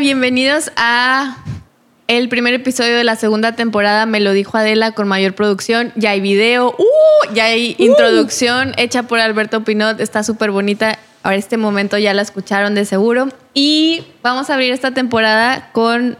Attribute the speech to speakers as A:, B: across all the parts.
A: Bienvenidos a el primer episodio de la segunda temporada. Me lo dijo Adela con mayor producción. Ya hay video, ¡uh! ya hay introducción hecha por Alberto Pinot. Está súper bonita. Ahora este momento ya la escucharon de seguro. Y vamos a abrir esta temporada con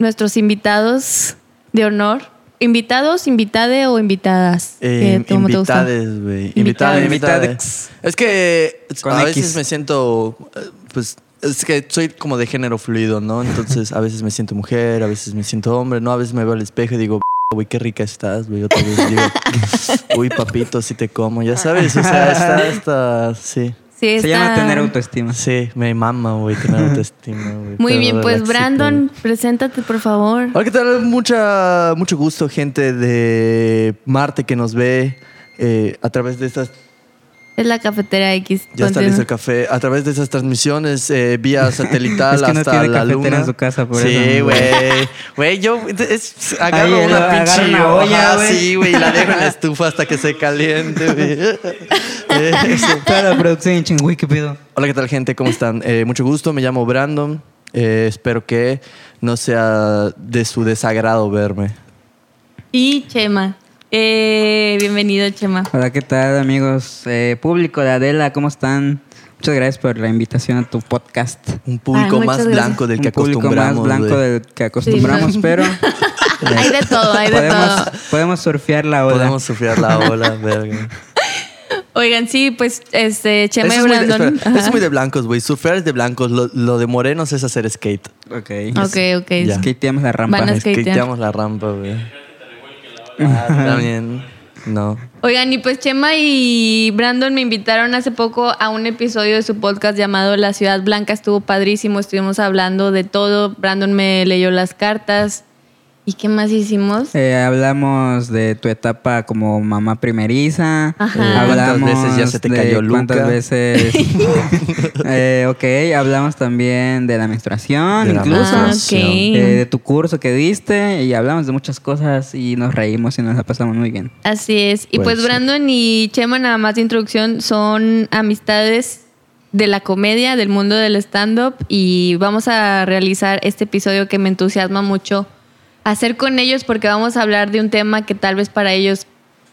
A: nuestros invitados de honor. ¿Invitados, invitade o invitadas?
B: Eh,
A: ¿Qué- cómo te gusta?
B: invitades, güey.
A: Invitades.
B: Invitades, invitades. Es que
C: Con
B: a
C: X.
B: veces me siento, eh, pues, es que soy como de género fluido, ¿no? Entonces, a veces me siento mujer, a veces me siento hombre, ¿no? A veces me veo al espejo y digo, güey, qué rica estás, güey. Otra vez digo, uy, papito, si te como, ya sabes, o sea, está, está, sí.
A: Sí,
C: Se
A: está-
C: llama tener autoestima.
B: Sí, me mama, güey, tener autoestima, güey.
A: Muy
B: Pero
A: bien, pues Brandon, preséntate por favor.
B: Hola, ¿qué tal? Mucha, mucho gusto, gente de Marte que nos ve eh, a través de estas
A: Es la cafetera X.
B: Ya está listo el café. A través de esas transmisiones eh, vía satelital
C: Es que no
B: hasta
C: tiene
B: la
C: cafetera
B: luna.
C: en su casa, por
B: sí, güey. Güey, yo es, agarro
C: Ahí,
B: una
C: agarra
B: pinche
C: una olla,
B: sí, güey, y la dejo en la estufa hasta que se caliente, güey. Eh.
C: Toda la producción en chingüey, ¿qué pedo?
B: Hola, ¿qué tal, gente? ¿Cómo están? Eh, mucho gusto, me llamo Brandon. Eh, espero que no sea de su desagrado verme.
A: Y Chema. Eh, bienvenido, Chema.
C: Hola, ¿qué tal, amigos? Eh, público de Adela, ¿cómo están? Muchas gracias por la invitación a tu podcast.
B: Un público
A: Ay,
B: más blanco del que
C: Un público más
B: acostumbramos.
C: blanco del que acostumbramos,
A: Sí.
C: pero
A: Hay de todo, hay de
C: podemos,
A: todo.
C: podemos surfear la ola.
B: Podemos sufrir la ola, verga.
A: Oigan, sí, pues este Chema
B: Eso
A: y
B: es, muy de,
A: Brandon.
B: espera, eso es
A: Ajá.
B: muy de blancos, güey. Surfear es de blancos. Lo, lo de morenos es hacer skate.
C: Ok.
A: Ok, ok.
B: Ya.
C: Skateamos la rampa.
A: Van a skatear.
B: Skateamos la rampa, güey. Ah, también. No.
A: Oigan, y pues Chema y Brandon me invitaron hace poco a un episodio de su podcast llamado La Ciudad Blanca. Estuvo padrísimo, estuvimos hablando de todo. Brandon me leyó las cartas. ¿Y qué más hicimos?
C: Eh, hablamos de tu etapa como mamá primeriza.
A: Ajá.
B: Eh, ¿cuántas
C: Hablamos
B: veces ya se te
C: de
B: cayó Luca?
C: ¿Cuántas veces? Eh, ok, hablamos también de la menstruación,
B: De la
C: incluso.
A: Ah,
B: menstruación.
A: ok.
C: Eh, de tu curso que diste y hablamos de muchas cosas y nos reímos y nos la pasamos muy bien.
A: Así es. Y pues
B: ser.
A: Brandon y Chema, nada más de introducción, son amistades de la comedia, del mundo del stand-up. Y vamos a realizar este episodio que me entusiasma mucho hacer con ellos porque vamos a hablar de un tema que tal vez para ellos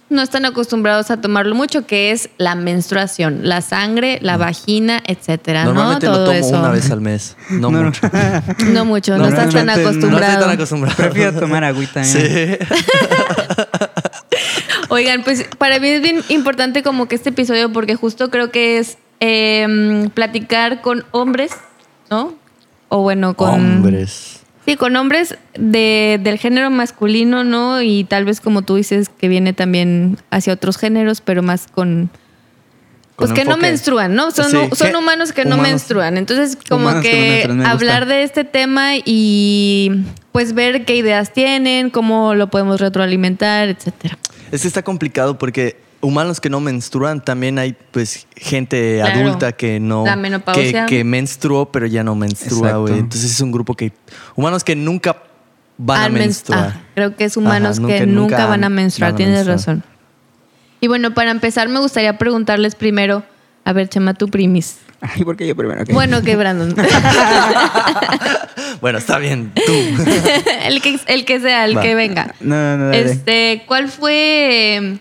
A: no están acostumbrados a tomarlo mucho, que es la menstruación, la sangre, la vagina, etcétera, ¿no?
B: Normalmente lo
A: Todo
B: tomo
A: eso.
B: una vez al mes. No,
C: No, no.
B: mucho.
A: No mucho, no estás tan
C: Normalmente no.
B: No estoy
A: acostumbrado.
B: tan acostumbrado.
C: Prefiero tomar agüita.
B: Sí.
C: ¿eh?
A: Oigan, pues para mí es bien importante como que este episodio porque justo creo que es eh, platicar con hombres, ¿no? O bueno, con...
B: Hombres.
A: Sí, con hombres de, del género masculino, ¿no? Y tal vez como tú dices que viene también hacia otros géneros, pero más con...
B: Con
A: Pues que no menstruan, ¿no? Son,
B: Sí,
A: son
B: que-
A: humanos que no menstruan. Entonces, como
C: Humanos que
A: hablar de este tema y pues ver qué ideas tienen, cómo lo podemos retroalimentar, etcétera.
B: Es que está complicado porque humanos que no menstruan, también hay pues gente
A: Claro.
B: adulta que no...
A: La menopausia.
B: Que, que menstruó pero ya no menstrua, güey. Entonces es un grupo que... Humanos que nunca van
A: Al
B: a
A: men-
B: menstruar.
A: ah, creo que es humanos
B: Ajá,
A: que
B: nunca-
A: van a
B: van
A: menstruar,
B: a
A: tienes
B: menstruar.
A: razón. Y bueno, para empezar me gustaría preguntarles primero, a ver, Chema, tu primis.
C: Ay, ¿por qué yo primero?
A: Bueno, que Brandon.
B: Bueno, está bien, tú.
A: el, que, el que sea, el
B: Va.
A: que venga.
C: No, no, no.
A: Este, ¿cuál fue eh,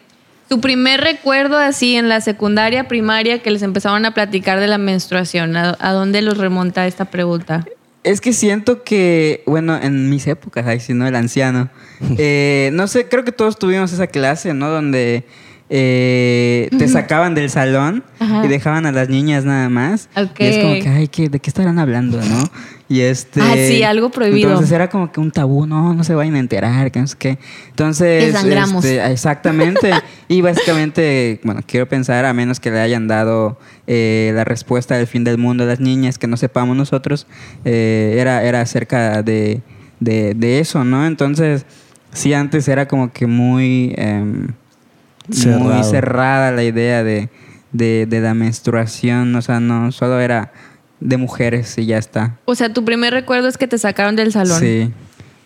A: tu primer recuerdo así en la secundaria, primaria, que les empezaron a platicar de la menstruación? ¿A, a dónde los remonta esta pregunta?
C: Es que siento que, bueno, en mis épocas, ay, si no, el anciano. eh, no sé, creo que todos tuvimos esa clase, ¿no? Donde eh, te sacaban del salón
A: Ajá.
C: y dejaban a las niñas nada más.
A: Ok.
C: Y es como que, ay, ¿qué, ¿de qué estarán hablando, no? Y este.
A: Ah, sí, algo prohibido.
C: Entonces era como que un tabú, no, no se vayan a enterar, que no sé qué. Entonces.
A: Que sangramos.
C: este, exactamente. y básicamente, bueno, quiero pensar, a menos que le hayan dado eh, la respuesta del fin del mundo a las niñas, que no sepamos nosotros, eh, era, era acerca de, de, de eso, ¿no? Entonces, sí, antes era como que muy. em, muy cerrada la idea de, de, de la menstruación, o sea, no, solo era de mujeres y ya está.
A: O sea, tu primer recuerdo es que te sacaron del salón.
C: Sí.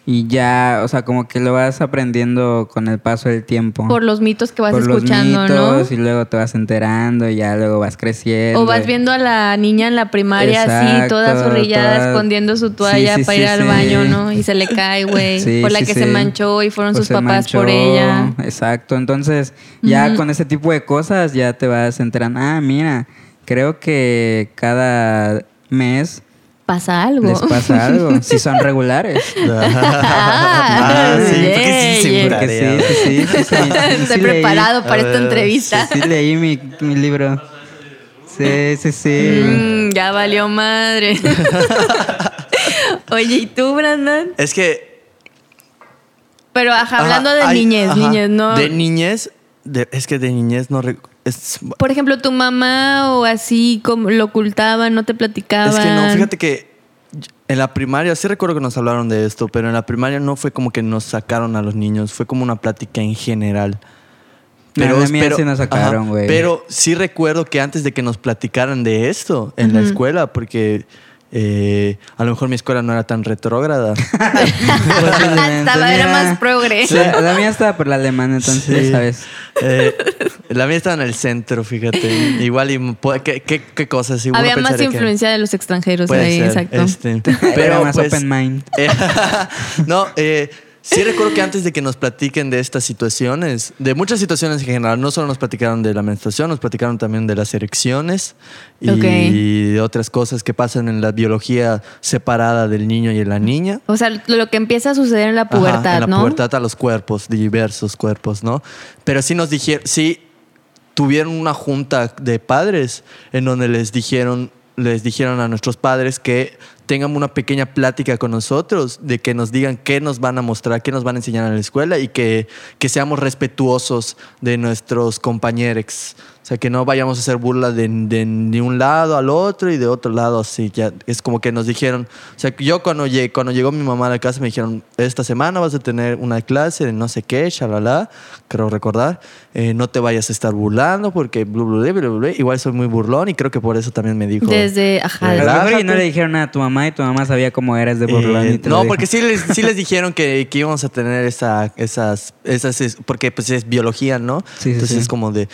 C: y ya, o sea, como que lo vas aprendiendo con el paso del tiempo.
A: Por los mitos que vas
C: Por los
A: escuchando,
C: mitos,
A: ¿no?
C: Y luego te vas enterando y ya luego vas creciendo.
A: O vas viendo a la niña en la primaria así,
C: Exacto,
A: toda zorrillada,
C: toda-
A: escondiendo su toalla
C: Sí, sí,
A: para
C: sí,
A: ir al baño, ¿no? Y se le cae, güey.
C: Sí,
A: por la que se manchó y fueron
C: O
A: sus papás por ella.
C: Exacto. Entonces, ya con ese tipo de cosas ya te vas enterando. Ah, mira, creo que cada mes
A: Pasa algo.
C: les pasa algo. si son regulares.
A: Ah,
B: sí, porque sí, sí,
A: yeah.
C: Porque sí, sí, sí. sí, sí, sí,
A: Estoy preparado para esta entrevista.
C: Sí, sí leí mi, mi libro. Sí, sí, sí.
A: Mm, ya valió madre. Oye, ¿y tú, Brandon?
B: Es que
A: Pero ajá, hablando
B: Ajá,
A: de
B: hay-
A: niñez,
B: ajá.
A: niñez, ¿no?
B: De niñez, de- es que de niñez no rec- es,
A: Por ejemplo, tu mamá o así, como lo ocultaban, no te platicaban.
B: es que no, fíjate que en la primaria, sí recuerdo que nos hablaron de esto, pero en la primaria no fue como que nos sacaron a los niños, fue como una plática en general.
C: No, en la mía sí nos sacaron,
B: ajá,
C: güey.
B: Pero sí recuerdo que antes de que nos platicaran de esto en la escuela, porque eh, a lo mejor mi escuela no era tan retrógrada.
A: Estaba, era más progre.
C: La, la mía estaba por la alemana, entonces
B: Sí.
C: ya sabes.
B: Eh, la mía estaba en el centro, fíjate. Igual y qué, qué, qué cosas. Uno
A: Había más
B: que-
A: influencia de los extranjeros ahí,
B: ser,
A: exacto.
B: este,
C: Era
B: pero
C: más
B: pues,
C: open mind.
B: eh, no, eh, sí recuerdo que antes de que nos platiquen de estas situaciones, de muchas situaciones en general, no solo nos platicaron de la menstruación, nos platicaron también de las erecciones y
A: Ok.
B: de otras cosas que pasan en la biología separada del niño y de la niña.
A: O sea, lo que empieza a suceder en la
B: Ajá,
A: pubertad,
B: en la
A: ¿no?
B: pubertad a los cuerpos, diversos cuerpos, ¿no? Pero sí nos dijeron, sí tuvieron una junta de padres en donde les dijeron, les dijeron a nuestros padres que tengan una pequeña plática con nosotros, de que nos digan qué nos van a mostrar, qué nos van a enseñar en la escuela y que, que seamos respetuosos de nuestros compañeros. O sea, que no vayamos a hacer burla de, de, de un lado al otro y de otro lado así. Ya es como que nos dijeron. O sea, yo cuando, llegué, cuando llegó mi mamá a la casa me dijeron, esta semana vas a tener una clase de no sé qué, shalala, creo recordar. Eh, no te vayas a estar burlando porque blu, blu, blu, blu, blu. igual soy muy burlón y creo que por eso también me dijo.
A: Desde, ajá.
C: Mejor y no le dijeron nada a tu mamá y tu mamá sabía cómo eras de burlón.
B: Eh,
C: y te lo
B: no, porque sí les, sí les dijeron que, que íbamos a tener esa, esas, esas, es- porque pues es biología, ¿no?
C: Sí,
B: Entonces
C: sí.
B: es como de...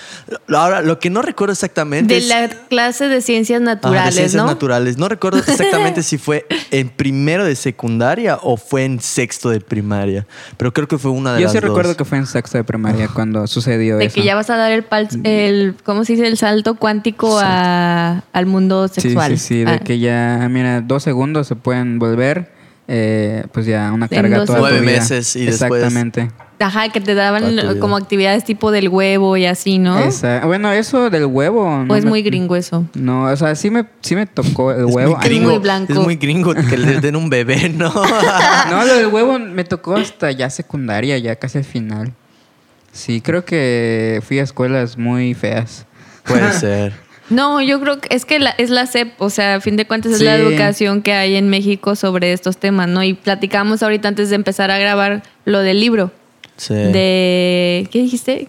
B: Ahora, lo que no recuerdo exactamente
A: De
B: es...
A: la clase de ciencias naturales,
B: de ciencias
A: ¿no?
B: naturales. No recuerdo exactamente si fue en primero de secundaria o fue en sexto de primaria, pero creo que fue una de
C: Yo
B: las
C: sí
B: dos.
C: recuerdo que fue en sexto de primaria cuando sucedió
A: De
C: eso.
A: que ya vas a dar el, pal- el ¿cómo se dice? El salto cuántico a- al mundo
C: Sí,
A: sexual.
C: sí, sí, de
A: Ah.
C: que ya, mira, dos segundos se pueden volver, eh, pues ya una carga toda tu
B: Nueve
C: vida.
B: meses y después-
C: Exactamente.
A: Ajá, que te daban
B: tu
A: como actividades tipo del huevo y así, ¿no?
C: Esa- Bueno, eso del huevo. no
A: o es
C: me-
A: muy gringo eso.
C: No, o sea, sí me, sí me tocó el
B: Es
C: huevo.
B: muy
A: Es
B: gringo.
A: muy blanco.
B: Es muy gringo que les den un bebé, ¿no?
C: No, lo del huevo me tocó hasta ya secundaria, ya casi al final. Sí, creo que fui a escuelas muy feas.
B: Puede ser.
A: No, yo creo que es que la- es la CEP, o sea, a fin de cuentas es
C: Sí.
A: la educación que hay en México sobre estos temas, ¿no? Y platicamos ahorita antes de empezar a grabar lo del libro.
B: Sí.
A: De. ¿Qué dijiste?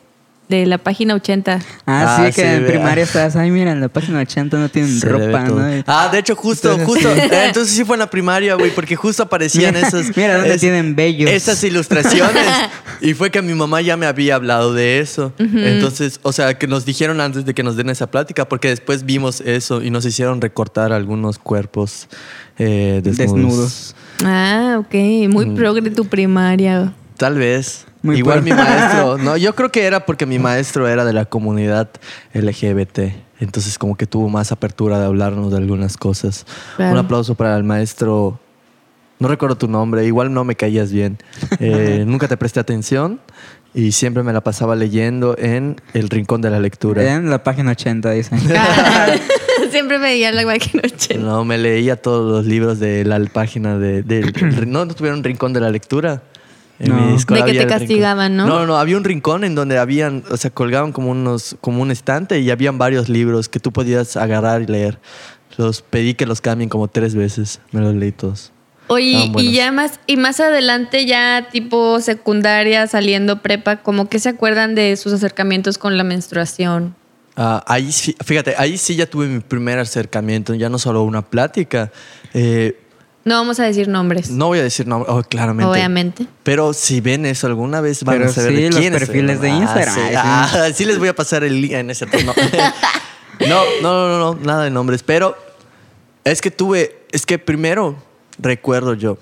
A: De la página 80.
C: Ah,
B: Ah,
C: sí, que
B: sí,
C: en
B: vea.
C: primaria estás, ay, mira, en la página 80 no tienen
B: Se
C: ropa. ¿no?
B: Ah, de hecho, justo,
C: Entonces-
B: justo. eh, Entonces sí fue en la primaria, güey, porque justo aparecían
C: Mira,
B: esas.
C: mira dónde tienen vellos.
B: Esas ilustraciones. y fue que mi mamá ya me había hablado de eso. Entonces, o sea, que nos dijeron antes de que nos den esa plática, porque después vimos eso y nos hicieron recortar algunos cuerpos eh, desnudos.
C: Desnudos.
A: Ah, ok. Muy
B: Mm.
A: progre tu primaria.
B: Tal vez.
C: Muy
B: Igual mi maestro. No, yo creo que era porque mi maestro era de la comunidad LGBT. Entonces, como que tuvo más apertura de hablarnos de algunas cosas. Un aplauso para el maestro. No recuerdo tu nombre, igual no me caías bien. Eh, nunca te presté atención y siempre me la pasaba leyendo en el rincón de la lectura.
C: En la página 80, dicen.
A: Siempre me veía la máquina 80.
B: No, me leía todos los libros de la página de... del- no, no tuvieron rincón de la lectura. En
C: No.
B: mi escuela
A: De que
B: había
A: te castigaban, ¿no?
B: No, no, había un rincón en donde habían, o sea, colgaban como unos, como un estante y habían varios libros que tú podías agarrar y leer. Los pedí que los cambien como tres veces. Me los leí todos.
A: Oye, y ya más, y más adelante, ya tipo secundaria, saliendo prepa, como que se acuerdan de sus acercamientos con la menstruación.
B: Ah, ahí sí, fíjate, ahí sí ya tuve mi primer acercamiento, ya no solo una plática. Eh,
A: No vamos a decir nombres.
B: No voy a decir nombre, oh, claramente.
A: Obviamente.
B: Pero si ven eso alguna vez, van
C: Pero
B: a saber
C: sí,
B: de
C: los
B: es.
C: perfiles de
B: Ah,
C: Instagram.
B: sí. Ah, sí les voy a pasar el link en ese no. no, no, no, no, nada de nombres. Pero es que tuve, es que primero recuerdo yo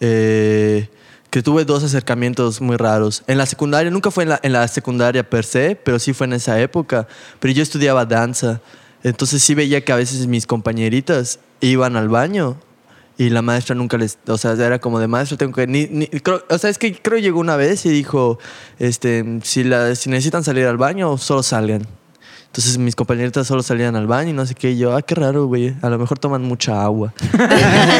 B: eh, que tuve dos acercamientos muy raros. En la secundaria, nunca fue en la, en la secundaria per se, pero sí fue en esa época. Pero yo estudiaba danza. Entonces sí veía que a veces mis compañeritas iban al baño y la maestra nunca les, o sea, era como de maestra, tengo que, ni, ni- creo- o sea, es que creo que llegó una vez y dijo, este, si, la, si necesitan salir al baño, solo salgan. Entonces mis compañeritas solo salían al baño y no sé qué. Y yo, ah, qué raro, güey. A lo mejor toman mucha agua.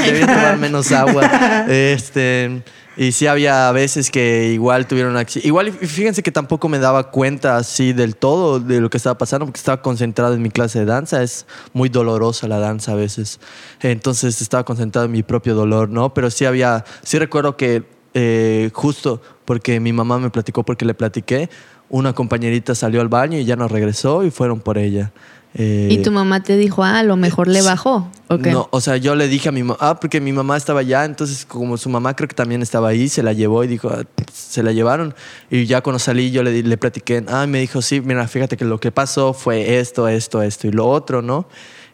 B: Deberían tomar menos agua. Este, y sí había veces que igual tuvieron acci- Igual, fíjense que tampoco me daba cuenta así del todo de lo que estaba pasando porque estaba concentrado en mi clase de danza. Es muy dolorosa la danza a veces. Entonces estaba concentrado en mi propio dolor, ¿no? Pero sí había, sí recuerdo que eh, justo porque mi mamá me platicó porque le platiqué, una compañerita salió al baño y ya no regresó y fueron por ella. Eh,
A: Y tu mamá te dijo, ah, a lo mejor le bajó. ¿O qué?
B: no, o sea, yo le dije a mi mamá, ah, porque mi mamá estaba allá, entonces como su mamá creo que también estaba ahí, se la llevó y dijo, ah, se la llevaron. Y ya cuando salí yo le, le platiqué, ah, me dijo, sí, mira, fíjate que lo que pasó fue esto, esto, esto y lo otro, ¿no?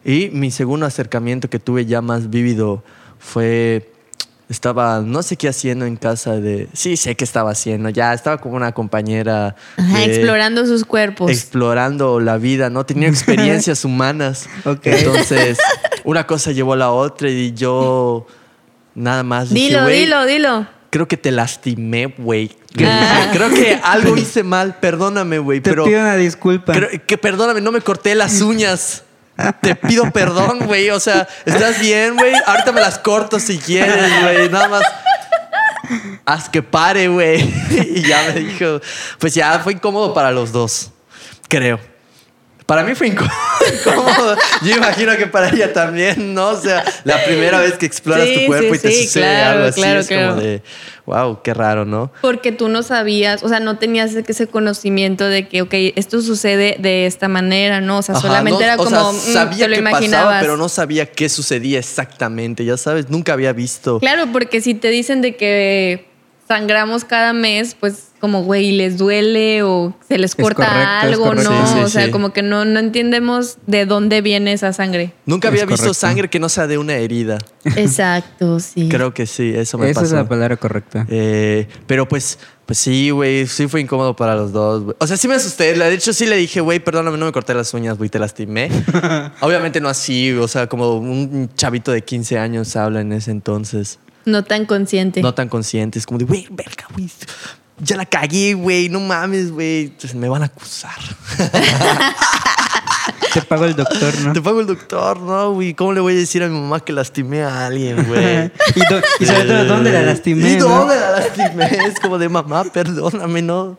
B: Y mi segundo acercamiento que tuve ya más vívido fue, estaba, no sé qué haciendo en casa de, sí, sé qué estaba haciendo, ya estaba como una compañera.
A: Ajá,
B: de-
A: explorando sus cuerpos.
B: explorando la vida, ¿no? Tenía experiencias humanas.
C: Ok.
B: Entonces, una cosa llevó a la otra y yo nada más
A: dilo,
B: "Güey,
A: dilo, dilo.
B: Creo que te lastimé, güey.
A: Ah.
B: Creo que algo hice mal, perdóname, güey,
C: Te
B: pero
C: pido una disculpa.
B: creo que perdóname, no me corté las uñas. Te pido perdón, güey. O sea, ¿estás bien, güey? Ahorita me las corto si quieres, güey. Nada más. Haz que pare, güey. Y ya me dijo. Pues ya fue incómodo para los dos. Creo. Para mí fue incó- incómodo. Yo imagino que para ella también, ¿no? O sea, la primera vez que exploras
A: Sí,
B: tu cuerpo
A: sí,
B: y te
A: sí,
B: sucede
A: claro,
B: algo así,
A: claro,
B: es
A: claro.
B: como de, wow, qué raro, ¿no?
A: Porque tú no sabías, o sea, no tenías ese conocimiento de que, ok, esto sucede de esta manera, ¿no? O sea,
B: Ajá,
A: solamente
B: no,
A: era
B: o
A: como,
B: sea,
A: mm, te lo
B: que pasaba, pero no sabía qué sucedía exactamente, ya sabes, nunca había visto.
A: Claro, porque si te dicen de que sangramos cada mes, pues como, güey, les duele o se les
C: Es
A: corta
C: correcto,
A: algo. ¿no?
B: Sí, sí,
A: o sea,
B: sí.
A: como que no, no entendemos de dónde viene esa sangre.
B: Nunca
C: Es
B: había visto sangre que no sea de una herida.
A: Exacto, sí.
B: Creo que sí, eso me
C: Esa
B: pasó.
C: es la palabra correcta.
B: Eh, pero pues, pues sí, güey, sí fue incómodo para los dos. güey. O sea, sí me asusté. De hecho, sí le dije, güey, perdóname, no me corté las uñas, güey, te lastimé. Obviamente no así, o sea, como un chavito de 15 años habla en ese entonces.
A: No tan consciente.
B: No tan consciente, es como de, güey, verga, güey. Ya la cagué, güey, no mames, güey. Entonces, me van a acusar.
C: Te pago el doctor, ¿no?
B: Te pago el doctor, ¿no, güey? ¿Cómo le voy a decir a mi mamá que lastimé a alguien, güey?
C: y, sobre todo, ¿dónde la lastimé?
B: ¿Y
C: no?
B: dónde la lastimé? Es como de mamá, perdóname, no,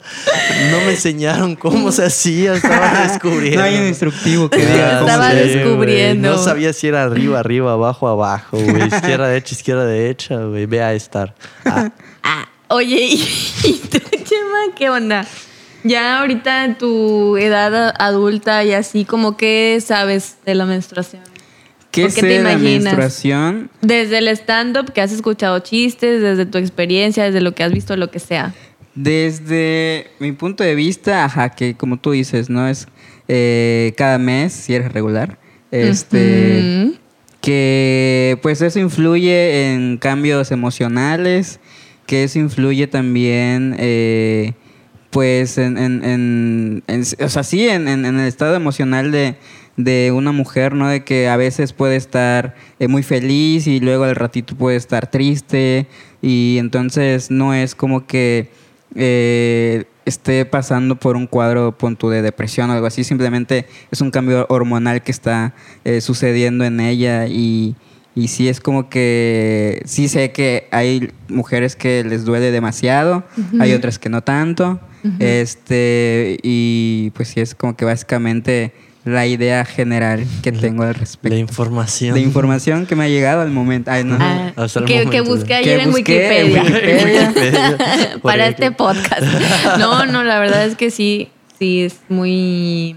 B: no me enseñaron cómo se hacía, estaba descubriendo.
C: No hay un instructivo que diga cómo
A: Estaba descubriendo.
B: No sabía si era arriba, arriba, abajo, abajo, güey. Izquierda, derecha, izquierda, derecha, güey. Ve a estar. Ah,
A: Ah, oye, ¿y, y tú, Chema, qué onda? Ya ahorita en tu edad adulta y así, como que sabes de la menstruación?
C: ¿Qué
A: ¿Por qué
C: sé
A: te
C: de la
A: imaginas?
C: menstruación?
A: Desde el stand-up que has escuchado chistes, desde tu experiencia, desde lo que has visto, lo que sea.
C: Desde mi punto de vista, ajá, que como tú dices, ¿no? Es eh, cada mes, si eres regular. Este. Que pues eso influye en cambios emocionales, que eso influye también eh, pues en, en- en- en- o sea, sí, en, en- en el estado emocional de, de una mujer, ¿no? De que a veces puede estar eh, muy feliz y luego al ratito puede estar triste y entonces no es como que eh, esté pasando por un cuadro punto de depresión o algo así, simplemente es un cambio hormonal que está eh, sucediendo en ella y, y sí es como que sí sé que hay mujeres que les duele demasiado, hay otras que no tanto, este y pues sí es como que básicamente la idea general que tengo al
B: la
C: respecto.
B: información.
C: De información que me ha llegado al momento. Ay, no.
A: Ah,
B: Hasta el
A: que, que
B: momento.
A: busqué
C: Que
A: ayer en
C: busqué en
A: Wikipedia.
C: Wikipedia.
A: Para este podcast. No, no, la verdad es que sí, sí es muy...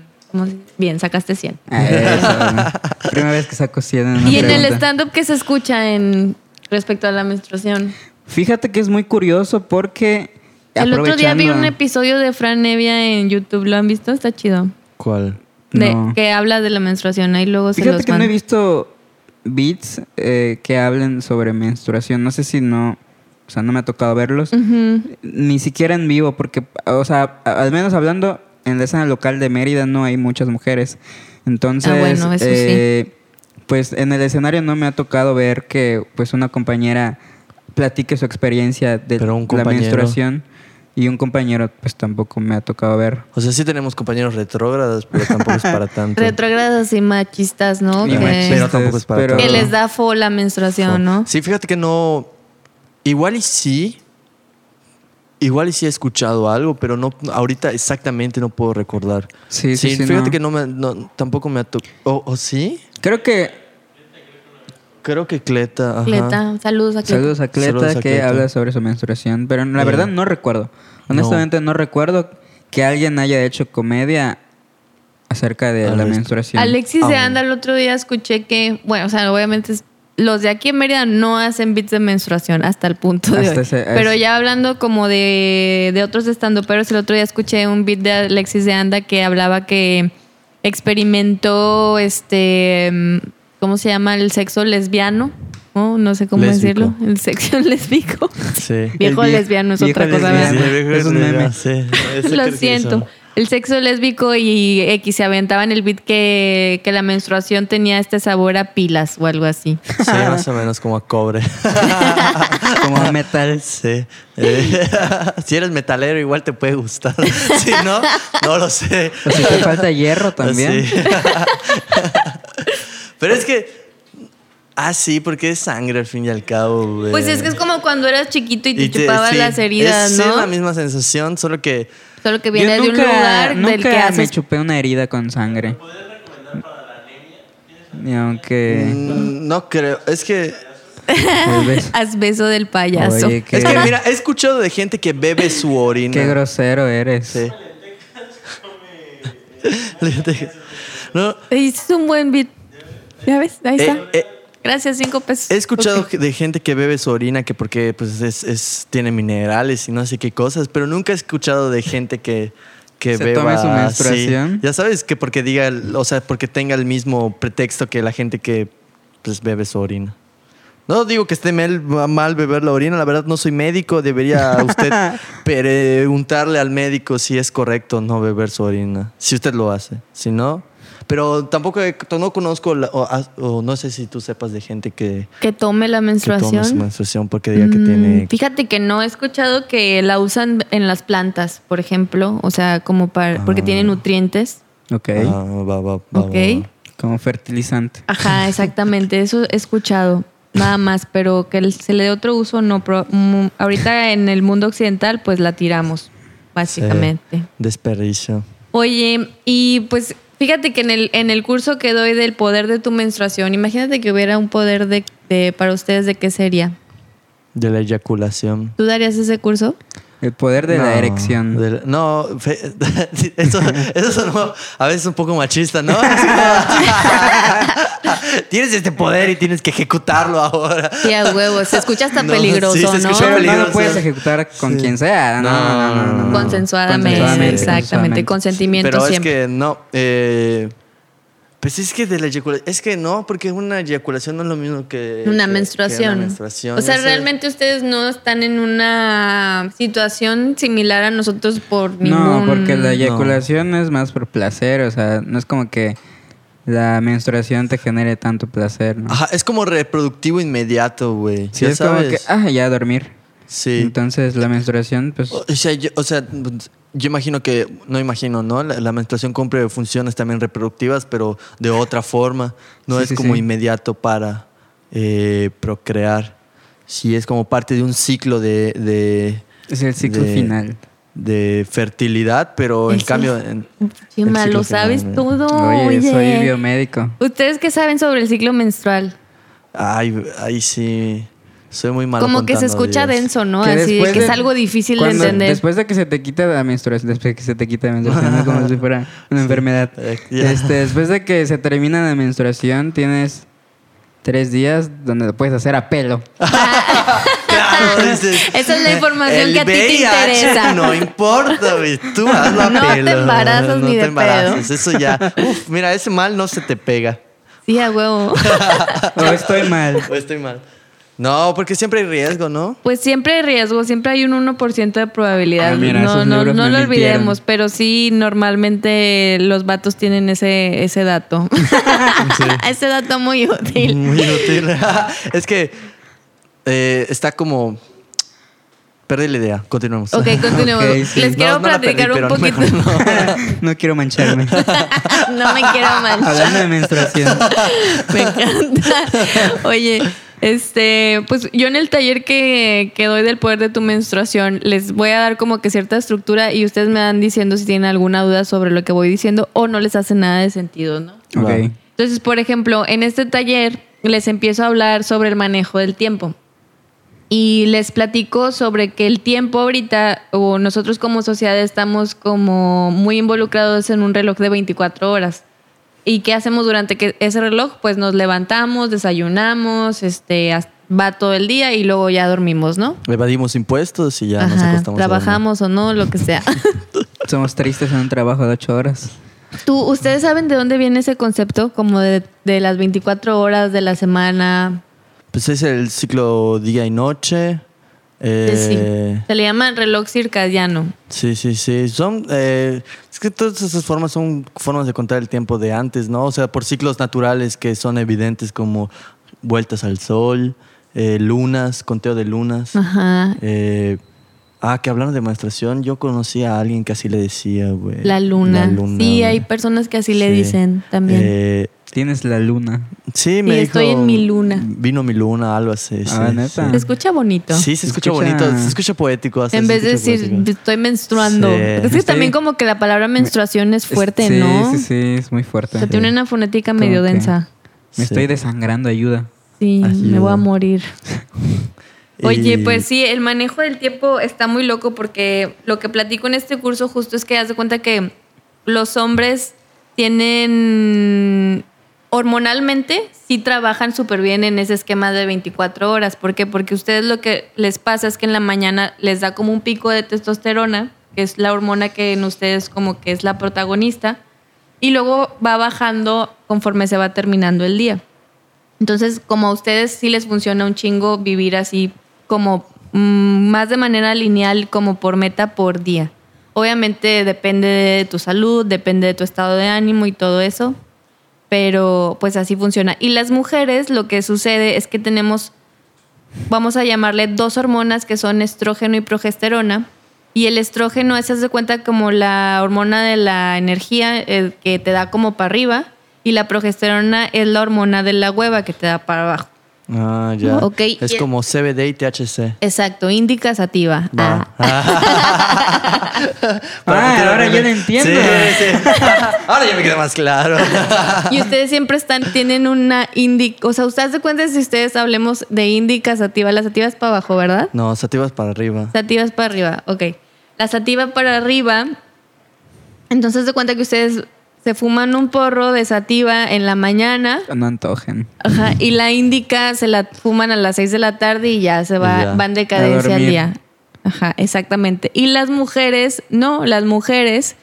A: Bien, sacaste 100.
C: Ah, eso, ¿no? Primera vez que saco 100 en una
A: Y en el stand-up que se escucha en respecto a la menstruación.
C: Fíjate que es muy curioso porque.
A: El otro día vi un episodio de Fran Nevia en YouTube. ¿Lo han visto? Está chido.
B: ¿Cuál?
A: De,
C: No.
A: Que habla de la menstruación. Ahí luego se
C: Fíjate
A: los
C: que no he visto beats eh, que hablen sobre menstruación. No sé si no. O sea, no me ha tocado verlos. Ni siquiera en vivo, porque, o sea, al menos hablando en la escena local de Mérida no hay muchas mujeres. Entonces,
A: Ah, bueno, eso sí.
C: eh, pues en el escenario no me ha tocado ver que pues una compañera platique su experiencia de
B: Pero un
C: la menstruación y un compañero pues tampoco me ha tocado ver.
B: O sea, sí tenemos compañeros retrógradas, pero tampoco es para tanto.
A: Retrógradas y machistas, ¿no?
C: Y
A: Que,
B: machistas. Pero tampoco es para
C: pero-
A: que les da fo la menstruación, ¿no?
B: Sí, fíjate que no. Igual y sí. Igual y sí he escuchado algo, pero no ahorita exactamente no puedo recordar.
C: Sí, sí, sí,
B: fíjate
C: no.
B: que no me, no, tampoco me ha tocado. ¿O o sí?
C: Creo que
B: Creo que Cleta. ajá.
A: Cleta, saludos a Cleta.
C: Saludos a Cleta
B: Saludos a
C: que
B: Cleta.
C: habla sobre su menstruación, pero la
B: Eh,
C: verdad no recuerdo. Honestamente no. recuerdo que alguien haya hecho comedia acerca de
B: A
C: la menstruación.
A: Alexis
B: Ah,
A: de
B: bueno.
A: Anda el otro día escuché que, bueno, o sea, obviamente es- los de aquí en Mérida no hacen beats de menstruación hasta el punto de
C: Hasta
A: hoy.
C: ese-
A: Pero ya hablando como de, de otros estandoperos, el otro día escuché un beat de Alexis de Anda que hablaba que experimentó este ¿cómo se llama? el sexo lesbiano. ¿no? No sé cómo decirlo. El sexo lésbico.
B: Sí.
A: Viejo
C: vie-
A: lesbiano es otra cosa.
C: Es un meme.
B: Sí,
A: Lo siento. El sexo lésbico y X se aventaban el beat que, que la menstruación tenía este sabor a pilas o algo así.
B: Sí, más o menos como a cobre.
C: Como metal.
B: Sí. Eh, si eres metalero, igual te puede gustar. Si no, no lo sé.
C: O si te falta hierro también.
B: Sí. Pero es que. Ah, sí, porque es sangre al fin y al cabo, güey.
A: Pues es que es como cuando eras chiquito y te
B: Y te-
A: chupabas
B: sí,
A: las heridas,
B: es,
A: ¿no?
B: Es la misma sensación, solo que.
A: Solo que viene de un lugar
C: nunca
A: del que
C: me
A: haces.
C: chupé una herida con sangre. Ni aunque...
B: mm, No creo. Es que.
A: Haz beso del payaso.
C: Oye, qué,
B: Es que, mira, he escuchado de gente que bebe su orina.
C: qué grosero eres.
B: Sí. no,
A: Es un buen beat. ¿Ya ves? Ahí está.
B: eh, eh,
A: Gracias, cinco pesos.
B: He escuchado
A: Ok.
B: que- de gente que bebe su orina que porque pues es, es- tiene minerales y no sé qué cosas, pero nunca he escuchado de gente que, que
C: Se
B: beba
C: tome su menstruación.
B: Ya sabes que porque diga, o sea, porque tenga el mismo pretexto que la gente que pues bebe su orina. No digo que esté mal, mal beber la orina, la verdad no soy médico, debería usted preguntarle al médico si es correcto no beber su orina, si usted lo hace, si no... Pero tampoco no conozco, la- o, o no sé si tú sepas de gente que,
A: Que tome la
B: que
A: menstruación.
B: tome su menstruación porque diga que
A: Mm,
B: tiene...
A: Fíjate que no he escuchado que la usan en las plantas, por ejemplo. O sea, como para. porque
B: Ah.
A: tiene nutrientes.
C: Ok.
B: Ah, va, va, va,
A: Ok.
B: va, va.
C: Como fertilizante.
A: Ajá, exactamente. Eso he escuchado. Nada más, pero que se le dé otro uso, no. Pero, mm, ahorita en el mundo occidental, pues la tiramos, básicamente.
B: Sí, desperdicio.
A: Oye, y pues fíjate que en el, en el curso que doy del poder de tu menstruación, imagínate que hubiera un poder de, de- para ustedes, ¿de qué sería?
B: De la eyaculación.
A: ¿Tú darías ese curso?
C: El poder de la erección.
B: de la- no, fe- eso, eso sonó a veces un poco machista, ¿no? Tienes este poder y tienes que ejecutarlo ahora.
A: Sí, a huevo. Se escucha hasta
B: No,
A: peligroso,
B: sí, se
A: ¿no?
C: no
B: peligroso.
C: lo puedes ejecutar con
B: Sí.
C: quien sea. No, no, no. no, no.
A: Consensuadamente,
C: Consensuadamente,
A: exactamente. Consentimiento
B: Pero es
A: siempre.
B: que no. eh, pues es que de la eyaculación. Es que no, porque una eyaculación no es lo mismo que.
A: Una
B: que-
A: menstruación.
B: que una menstruación.
A: O sea,
B: sé.
A: realmente ustedes no están en una situación similar a nosotros por ningún...
C: No, porque la eyaculación es más por placer. O sea, no es como que la menstruación te genere tanto placer, ¿no?
B: Ajá, es como reproductivo inmediato, güey.
C: Sí,
B: ya
C: es como que,
B: sabes.
C: ah, ya dormir.
B: Sí.
C: Entonces la menstruación, pues...
B: O sea, yo, o sea, yo imagino que, no imagino, ¿no? La, la menstruación cumple funciones también reproductivas, pero de otra forma. No
C: Sí,
B: es
C: sí,
B: como
C: sí.
B: inmediato para eh, procrear. Sí, es como parte de un ciclo de, de,
C: Es el ciclo
B: de-
C: final.
B: de fertilidad, pero en cambio... en-
A: Chima, lo sabes
B: final,
A: todo.
C: Oye,
A: Oye,
C: soy biomédico.
A: ¿Ustedes qué saben sobre el ciclo menstrual?
B: Ay, ahí sí. Soy muy malo
A: Como que se escucha
B: días.
A: denso, ¿no?
C: Que
A: Así de que es algo difícil de entender.
C: Después de que se te quita la menstruación, después de que se te quita la menstruación, no como si fuera una enfermedad. Este, después de que se termina la menstruación, tienes tres días donde lo puedes hacer a pelo.
B: Claro, dices,
A: Esa es la información
B: el
A: que a ti te interesa.
B: No importa, güey. Tú hazlo a
A: No te
B: pelo.
A: embarazas
B: no
A: ni
B: te
A: de
B: embaraces.
A: pedo.
B: Eso ya. Uf, mira, ese mal no se te pega.
A: Sí, a huevo.
C: o estoy mal.
B: O estoy mal. No, porque siempre hay riesgo, ¿no?
A: Pues siempre hay riesgo, siempre hay un 1% de probabilidad.
C: Ah, mira,
A: no no, no lo
C: mintieron.
A: olvidemos, pero sí, normalmente los vatos tienen ese, ese dato. ese dato muy útil.
B: Muy útil. es que eh, está como. Perdí la idea. Continuemos.
A: Ok, continuemos.
C: Sí.
A: Les quiero
B: No, no la perdí,
A: platicar un poquito.
B: no.
C: no quiero mancharme.
A: no me quiero manchar.
C: Hablando de menstruación.
A: Me encanta. Oye, este, pues yo en el taller que, que doy del poder de tu menstruación, les voy a dar como que cierta estructura y ustedes me van diciendo si tienen alguna duda sobre lo que voy diciendo o no les hace nada de sentido, ¿no?
C: Ok.
B: Va.
A: Entonces, por ejemplo, en este taller les empiezo a hablar sobre el manejo del tiempo. Y les platico sobre que el tiempo ahorita, o nosotros como sociedad estamos como muy involucrados en un reloj de 24 horas. ¿Y qué hacemos durante que ese reloj? Pues nos levantamos, desayunamos, este, va todo el día y luego ya dormimos, ¿no?
B: Evadimos impuestos y ya nos
A: Ajá,
B: acostamos. a dormir.
A: trabajamos o no, lo que sea.
C: Somos tristes en un trabajo de ocho horas.
A: ¿Tú, ¿Ustedes saben de dónde viene ese concepto? Como de, de las 24 horas de la semana.
B: Pues es el ciclo día y noche. Eh,
A: sí. Se le llama reloj circadiano.
B: Sí, sí, sí. Son, eh, que todas esas formas son formas de contar el tiempo de antes, ¿no? O sea, por ciclos naturales que son evidentes como vueltas al sol, eh, lunas, conteo de lunas.
A: Ajá.
B: Eh, ah, que hablando de menstruación, yo conocí a alguien que así le decía, güey.
A: La luna.
B: La luna,
A: sí, hay personas que así le dicen también.
B: Eh,
C: Tienes la luna.
B: sí, me
A: Y
B: dijo.
A: estoy en mi luna.
B: Vino mi luna, algo así.
C: Ah,
B: sí,
C: ¿neta?
A: Se escucha bonito.
B: Sí, se escucha,
C: Escucha-
B: bonito, se escucha poético. hasta
A: En vez de decir
B: poético.
A: estoy menstruando.
B: Sí.
A: Es que
C: Estoy-
A: también como que la palabra menstruación es fuerte,
C: sí,
A: ¿no?
C: Sí, sí, es muy fuerte.
A: O sea, tiene una fonética medio
C: que-
A: densa.
C: Me
B: Sí.
C: estoy desangrando, ayuda.
A: Sí,
B: Ayuda.
A: me voy a morir. Oye, pues sí, el manejo del tiempo está muy loco porque lo que platico en este curso justo es que haz de cuenta que los hombres tienen hormonalmente sí trabajan súper bien en ese esquema de 24 horas. ¿Por qué? Porque a ustedes lo que les pasa es que en la mañana les da como un pico de testosterona, que es la hormona que en ustedes como que es la protagonista, y luego va bajando conforme se va terminando el día. Entonces, como a ustedes sí les funciona un chingo vivir así como mm, más de manera lineal, como por meta por día. Obviamente depende de tu salud, depende de tu estado de ánimo y todo eso, pero pues así funciona. Y las mujeres lo que sucede es que tenemos, vamos a llamarle dos hormonas que son estrógeno y progesterona. Y el estrógeno es, de cuenta, como la hormona de la energía eh, que te da como para arriba. Y la progesterona es la hormona de la hueva que te da para abajo.
B: Ah, ya.
A: Ok,
B: Es
A: y-
B: como CBD y THC.
A: Exacto, indica sativa.
B: Va.
A: Ah.
C: Ah, ahora ya lo entiendo.
B: Sí, sí. Ahora ya me queda más claro.
A: Y ustedes siempre están, tienen una indica, o sea, ustedes de cuenta si ustedes hablemos de indica sativa, la sativa es para abajo, ¿verdad?
B: No, sativas para arriba.
A: Sativa es para arriba, ok. La sativa para arriba, entonces de cuenta que ustedes se fuman un porro de sativa en la mañana,
C: No antojen.
A: ajá, y la indica se la fuman a las 6 de la tarde y ya se va,
B: ya.
A: van de cadencia al día. Ajá, exactamente. Y las mujeres, no, las mujeres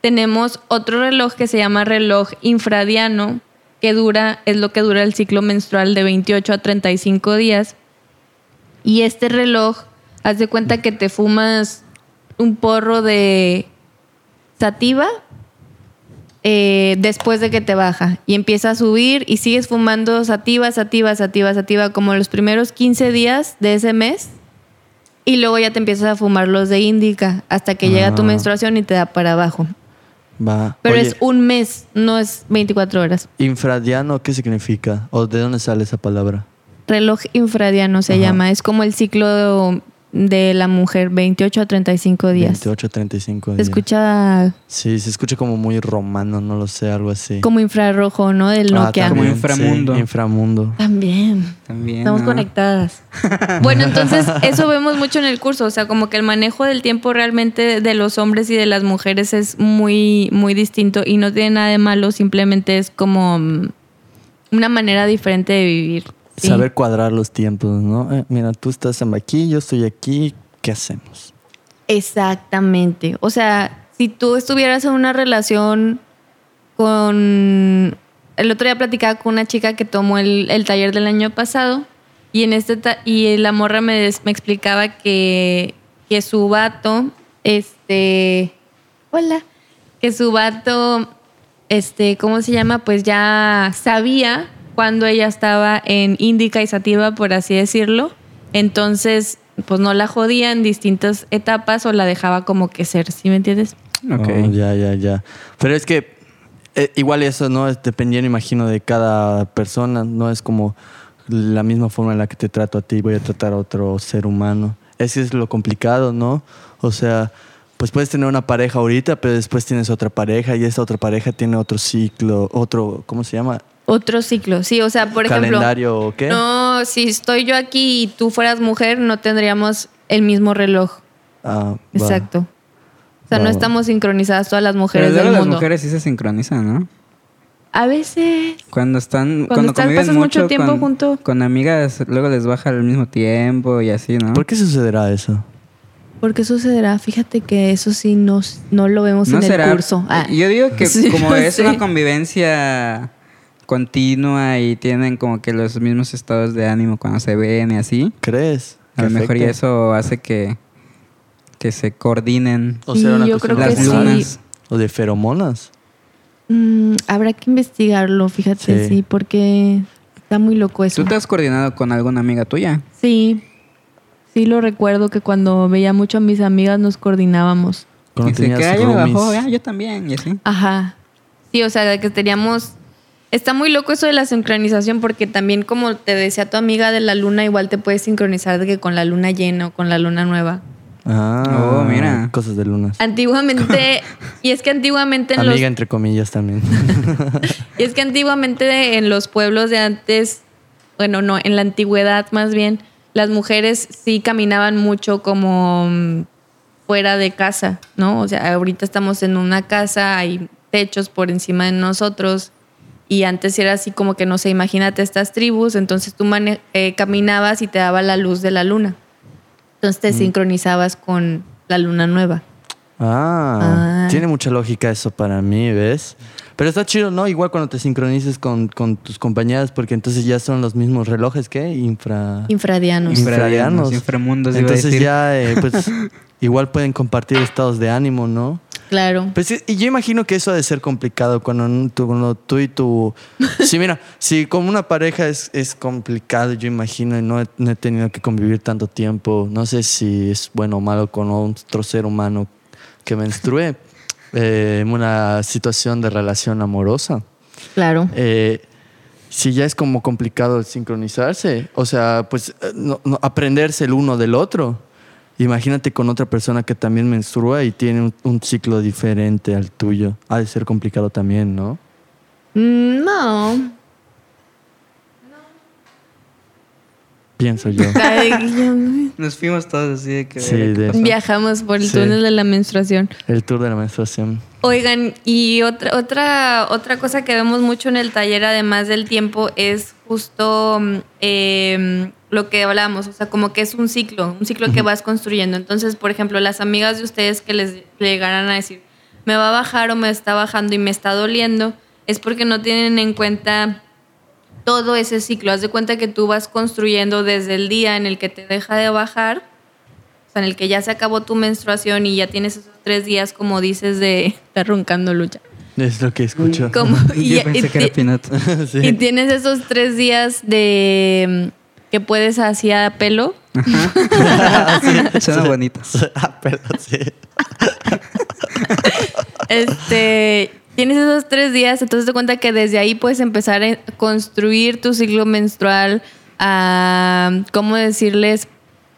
A: tenemos otro reloj que se llama reloj infradiano, que dura, es lo que dura el ciclo menstrual de 28 a 35 días. Y este reloj, haz de cuenta que te fumas un porro de sativa eh, después de que te baja y empieza a subir y sigues fumando sativa, sativa, sativa, sativa como los primeros 15 días de ese mes y luego ya te empiezas a fumar los de índica hasta que llega tu
B: Ah.
A: menstruación y te da para abajo.
B: Va.
A: Pero
B: Oye,
A: es un mes, no es 24 horas.
B: infradiano, ¿qué significa? ¿O de dónde sale esa palabra?
A: Reloj infradiano se
B: Ajá.
A: llama, es como el ciclo de la mujer, 28 a 35 días.
B: 28, 35
A: Se
B: días.
A: escucha
B: Sí, se escucha como muy romano, no lo sé, algo así.
A: como infrarrojo, ¿no? Del
B: Ah,
A: Nokia.
C: Como
B: también,
C: inframundo.
B: sí, inframundo.
A: También.
C: También.
A: Estamos
C: ¿no?
A: conectadas. Bueno, entonces eso vemos mucho en el curso, o sea, como que el manejo del tiempo realmente de los hombres y de las mujeres es muy, muy distinto y no tiene nada de malo, simplemente es como, mm, una manera diferente de vivir. Sí.
B: Saber cuadrar los tiempos, ¿no? Eh, mira, tú estás aquí, yo estoy aquí, ¿qué hacemos?
A: Exactamente. O sea, si tú estuvieras en una relación con... El otro día platicaba con una chica que tomó el, el taller del año pasado y en este ta- y la morra me, des- me explicaba que, que su vato, este... Hola. Que su vato, este, ¿cómo se llama? Pues ya sabía cuando ella estaba en índica y sativa, por así decirlo. Entonces, pues no la jodía en distintas etapas o la dejaba como que ser, ¿sí me entiendes?
C: Ok.
B: Oh, ya, ya, ya. Pero es que eh, igual eso, ¿no? Dependiendo, imagino, de cada persona. No es como la misma forma en la que te trato a ti, voy a tratar a otro ser humano. Ese es lo complicado, ¿no? O sea, pues puedes tener una pareja ahorita, pero después tienes otra pareja y esa otra pareja tiene otro ciclo, otro, ¿cómo se llama?
A: Otro ciclo, sí, o sea, por ejemplo,
B: ¿Calendario o qué?
A: no, si estoy yo aquí y tú fueras mujer, no tendríamos el mismo reloj.
B: Ah, va.
A: Exacto. O sea,
B: Va,
A: no
B: va.
A: estamos sincronizadas todas las
C: Pero
A: mujeres
C: luego
A: del
C: las
A: mundo.
C: mujeres sí se sincronizan, ¿no?
A: A veces.
C: Cuando están,
A: Cuando
C: cuando,
A: estás-
C: conviven
A: pasas mucho
C: mucho
A: tiempo
C: con,
A: junto.
C: con amigas, luego les baja al mismo tiempo y así, ¿no?
B: ¿Por qué sucederá eso?
A: ¿Por qué sucederá? Fíjate que eso sí no, no lo vemos
C: no
A: en
C: será.
A: el curso. Ah.
C: Yo digo que
A: Sí,
C: como
A: no
C: es
A: sé.
C: una convivencia continua y tienen como que los mismos estados de ánimo cuando se ven y así,
B: ¿Crees?
C: a lo
B: ¿Que
C: mejor y eso hace que, que se coordinen
B: O una
A: yo creo
C: las
A: que sí.
C: lunas.
B: ¿O de feromonas?
A: Mm, habrá que investigarlo, fíjate,
B: Sí.
A: sí. porque está muy loco eso.
C: ¿Tú te has coordinado con alguna amiga tuya?
A: Sí, sí lo recuerdo que cuando veía mucho a mis amigas nos coordinábamos.
B: Cuando
C: Dice
B: tenías
C: que "Ah, ya me bajó,
B: roomies.
C: ah, yo también, y así.
A: Ajá. Sí, o sea, de que teníamos... Está muy loco eso de la sincronización porque también como te decía tu amiga de la luna, igual te puedes sincronizar de que con la luna llena o con la luna nueva.
B: Ah,
C: Oh, mira.
B: Cosas de lunas.
A: Antiguamente, y es que antiguamente en los
B: Amiga entre comillas también.
A: Y es que antiguamente en los pueblos de antes, bueno, no, en la antigüedad más bien, las mujeres sí caminaban mucho como mm, fuera de casa, ¿no? O sea, ahorita estamos en una casa, hay techos por encima de nosotros y antes era así como que, no sé, imagínate estas tribus, entonces tú mane- eh, caminabas y te daba la luz de la luna. Entonces te sincronizabas con la luna nueva.
B: Ah,
A: Ah.
B: tiene mucha lógica eso para mí, ¿ves? Pero está chido, ¿no? Igual cuando te sincronices con, con tus compañeras, porque entonces ya son los mismos relojes, ¿qué? Infra...
A: Infradianos.
B: Infra- infradianos.
C: inframundos, iba a
B: Entonces
C: decir.
B: ya, eh, pues, igual pueden compartir estados de ánimo, ¿no?
A: Claro.
B: Pues, y yo imagino que eso ha de ser complicado cuando tú, cuando tú y tu... Sí, mira, si como una pareja es, es complicado, yo imagino, y no he, no he tenido que convivir tanto tiempo, no sé si es bueno o malo con otro ser humano que menstrue eh, en una situación de relación amorosa.
A: Claro.
B: Eh, si ya es como complicado sincronizarse, o sea, pues eh, no- no, aprenderse el uno del otro. Imagínate con otra persona que también menstrua y tiene un, un ciclo diferente al tuyo. Ha de ser complicado también, ¿no?
A: Mm, No.
B: Pienso yo.
C: Nos fuimos todos así de que...
B: Sí, de-.
A: Viajamos por el
B: Sí.
A: túnel de la menstruación.
B: El tour de la menstruación.
A: Oigan, y otra, otra, otra cosa que vemos mucho en el taller, además del tiempo, es justo mm, eh, lo que hablábamos, o sea, como que es un ciclo, un ciclo que vas construyendo. Entonces, por ejemplo, las amigas de ustedes que les llegaran a decir, me va a bajar o me está bajando y me está doliendo, es porque no tienen en cuenta todo ese ciclo. Haz de cuenta que tú vas construyendo desde el día en el que te deja de bajar, o sea, en el que ya se acabó tu menstruación y ya tienes esos tres días, como dices, de estar roncando lucha.
B: Es lo que escucho.
A: Como, y,
C: Yo pensé
A: y
C: que era.
B: Sí.
A: y tienes esos tres días de que puedes hacia pelo.
C: Suena bonito.
B: Ah, pero sí.
A: Este, tienes esos tres días, entonces te cuenta que desde ahí puedes empezar a construir tu ciclo menstrual, a, ¿cómo decirles?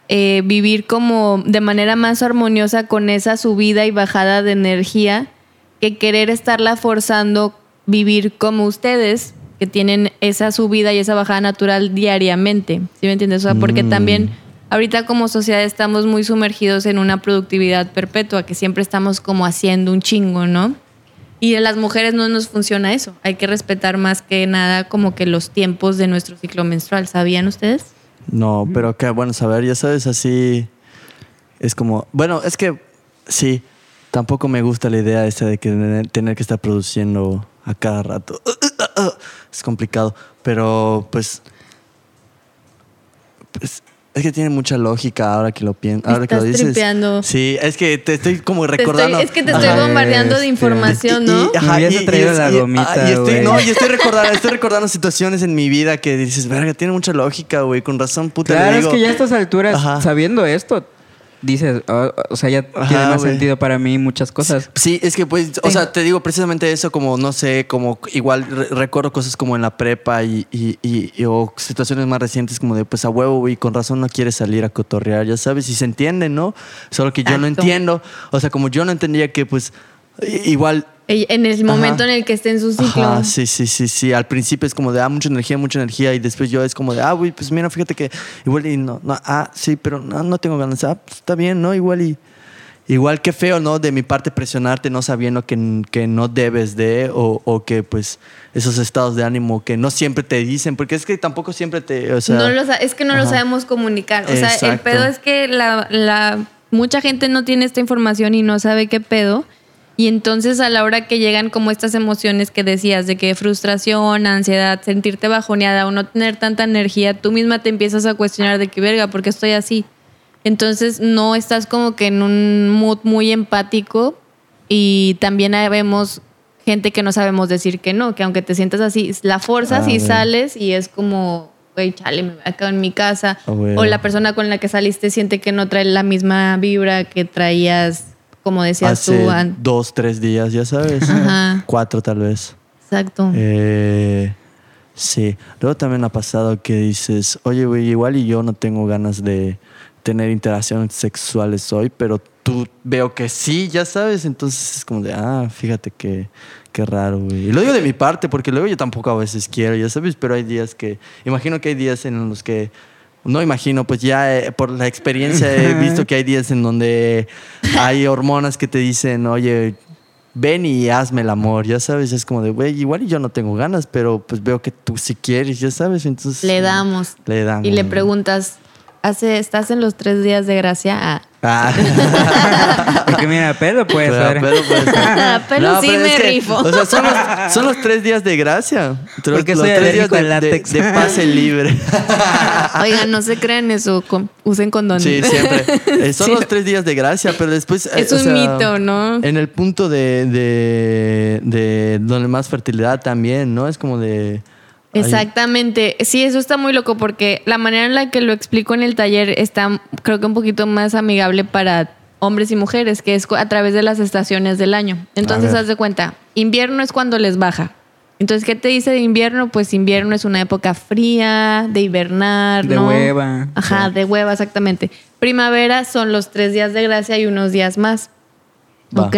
A: Eh, vivir como de manera más armoniosa con esa subida y bajada de energía que querer estarla forzando vivir como ustedes que tienen esa subida y esa bajada natural diariamente. ¿Sí me entiendes? O sea, porque
B: Mm.
A: también ahorita como sociedad estamos muy sumergidos en una productividad perpetua, que siempre estamos como haciendo un chingo, ¿no? Y a las mujeres no nos funciona eso. Hay que respetar más que nada como que los tiempos de nuestro ciclo menstrual. ¿Sabían ustedes?
B: No, pero qué bueno saber, ya sabes, así es como, bueno, es que sí, tampoco me gusta la idea esa de que tener- que estar produciendo a cada rato. Es complicado, pero pues, pues es que tiene mucha lógica ahora que lo pienso, ahora que lo
A: Estás
B: dices.
A: tripeando.
B: Sí, es que te estoy como
A: estoy-
B: recordando.
A: es que te estoy
B: Ajá.
A: bombardeando de
C: Este,
A: información, ¿no?
C: Me hubiese traído la gomita,
B: ah, y estoy, no, y estoy recordando, estoy recordando situaciones en mi vida que dices, verga, tiene mucha lógica, güey, con razón, puta. le
C: Claro, es que ya a estas alturas,
B: Ajá.
C: sabiendo esto, dices, oh, o sea, ya
B: Ajá,
C: tiene más sentido para mí muchas cosas.
B: Sí, es que pues, o sea, te digo precisamente eso, como no sé, como igual re- recuerdo cosas como en la prepa y, y, y- y- o situaciones más recientes como de pues a huevo, güey, con razón no quieres salir a cotorrear, ya sabes, y se entiende, ¿no? Solo que yo no entiendo, o sea, como yo no entendía que pues igual
A: En el momento
B: Ajá.
A: en el que esté en su ciclo.
B: Ajá, sí, sí, sí, sí. Al principio es como de, ah, mucha energía, mucha energía. Y después yo es como de, ah, güey, pues mira, fíjate que igual y no, no ah, sí, pero no, no tengo ganas. Ah, pues está bien, ¿no? Igual y... Igual que feo, ¿no? De mi parte presionarte no sabiendo que, que no debes de o, o que pues esos estados de ánimo que no siempre te dicen, porque es que tampoco siempre te, o sea...
A: no lo es que no lo sabemos comunicar. O sea, el pedo es que la, la- mucha gente no tiene esta información y no sabe qué pedo. Y entonces a la hora que llegan como estas emociones que decías, de que frustración, ansiedad, sentirte bajoneada o no tener tanta energía, tú misma te empiezas a cuestionar de que verga, ¿por qué estoy así? Entonces no estás como que en un mood muy empático y también vemos gente que no sabemos decir que no, que aunque te sientas así, la forzas
B: Ah,
A: y sales y es como, güey, chale, me quedado en mi casa.
B: Ah.
A: O la persona con la que saliste siente que no trae la misma vibra que traías, como decías
B: hace
A: tú. an-
B: dos, tres días, ya sabes.
A: Ajá.
B: Cuatro tal vez.
A: Exacto.
B: Eh, sí. Luego también ha pasado que dices, oye, güey, igual y yo no tengo ganas de tener interacciones sexuales hoy, pero tú veo que sí, ya sabes. Entonces es como de, ah, fíjate que qué raro, güey. Y lo digo de mi parte, porque luego yo tampoco a veces quiero, ya sabes, pero hay días que, imagino que hay días en los que no imagino, pues ya eh, por la experiencia he visto que hay días en donde hay hormonas que te dicen, oye, ven y hazme el amor, ya sabes, es como de, güey, igual y yo no tengo ganas, pero pues veo que tú sí quieres, ya sabes, entonces...
A: le damos.
B: Le damos.
A: Y le preguntas, ¿hace, ¿estás en los tres días de gracia? Ah.
B: Ah.
C: Porque mira, pedo puede
B: Pero-
C: ser.
B: pero, pues,
A: Pero sí
B: es
A: me
B: que,
A: rifo.
B: O sea, son los, son los tres días de gracia. Los,
C: Porque
B: los
C: soy
B: tres días de, de- de pase libre.
A: Oigan, no se crean eso, con- usen condón.
B: Sí, siempre. Eh, son
A: Sí.
B: los tres días de gracia, pero después. eh,
A: Es un
B: sea,
A: mito, ¿no?
B: En el punto de, de, de donde más fertilidad también, ¿no? Es como de.
A: Exactamente. Sí, eso está muy loco porque la manera en la que lo explico en el taller está, creo que un poquito más amigable para hombres y mujeres, que es a través de las estaciones del año. Entonces, haz de cuenta, invierno es cuando les baja. Entonces, ¿qué te dice de invierno? Pues invierno es una época fría, de hibernar,
C: De
A: ¿no?
C: hueva.
A: Ajá, de hueva, exactamente. Primavera son los tres días de gracia y unos días más.
B: Va.
A: ¿Ok?